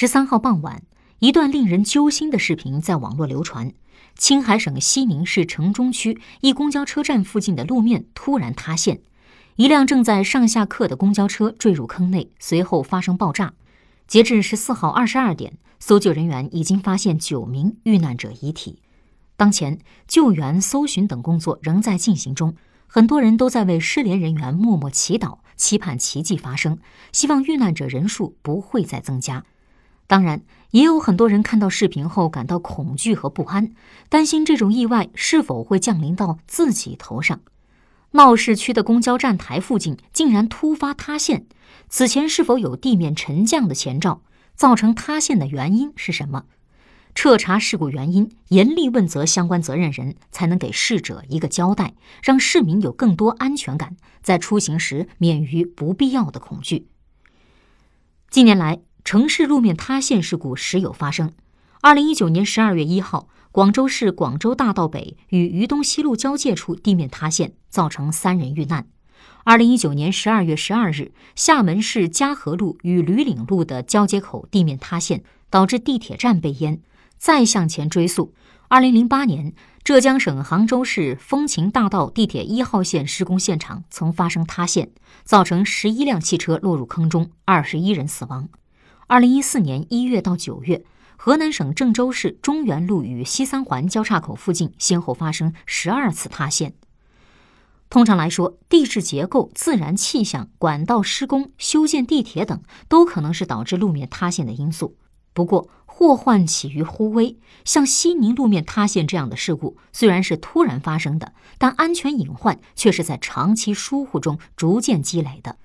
十三号傍晚，一段令人揪心的视频在网络流传。青海省西宁市城中区一公交车站附近的路面突然塌陷，一辆正在上下客的公交车坠入坑内，随后发生爆炸。截至十四号二十二点，搜救人员已经发现九名遇难者遗体。当前，救援、搜寻等工作仍在进行中，很多人都在为失联人员默默祈祷，期盼奇迹发生，希望遇难者人数不会再增加。当然，也有很多人看到视频后感到恐惧和不安，担心这种意外是否会降临到自己头上。闹市区的公交站台附近竟然突发塌陷，此前是否有地面沉降的前兆？造成塌陷的原因是什么？彻查事故原因，严厉问责相关责任人，才能给逝者一个交代，让市民有更多安全感，在出行时免于不必要的恐惧。近年来，城市路面塌陷事故时有发生。二零一九年十二月一号，广州市广州大道北与渝东西路交界处地面塌陷，造成三人遇难。二零一九年十二月十二日，厦门市嘉禾路与吕岭路的交接口地面塌陷，导致地铁站被淹。再向前追溯，二零零八年，浙江省杭州市风情大道地铁一号线施工现场曾发生塌陷，造成十一辆汽车落入坑中，二十一人死亡。二零一四年一月到九月，河南省郑州市中原路与西三环交叉口附近先后发生十二次塌陷。通常来说，地质结构、自然气象、管道施工、修建地铁等都可能是导致路面塌陷的因素。不过，祸患起于忽微，像西宁路面塌陷这样的事故，虽然是突然发生的，但安全隐患却是在长期疏忽中逐渐积累的。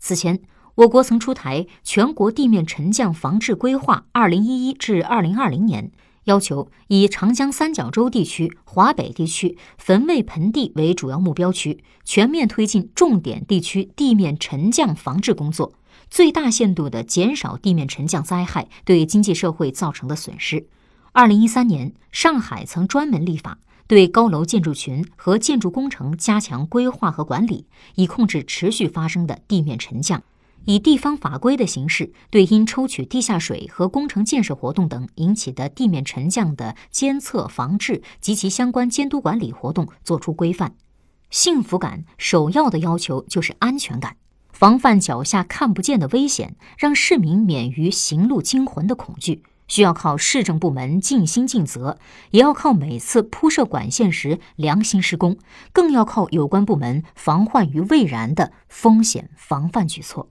此前，我国曾出台《全国地面沉降防治规划（二零一一至二零二零年）》，要求以长江三角洲地区、华北地区汾渭盆地为主要目标区，全面推进重点地区地面沉降防治工作，最大限度地减少地面沉降灾害对经济社会造成的损失。二零一三年，上海曾专门立法，对高楼建筑群和建筑工程加强规划和管理，以控制持续发生的地面沉降。以地方法规的形式，对因抽取地下水和工程建设活动等引起的地面沉降的监测、防治及其相关监督管理活动作出规范。幸福感首要的要求就是安全感，防范脚下看不见的危险，让市民免于行路惊魂的恐惧，需要靠市政部门尽心尽责，也要靠每次铺设管线时良心施工，更要靠有关部门防患于未然的风险防范举措。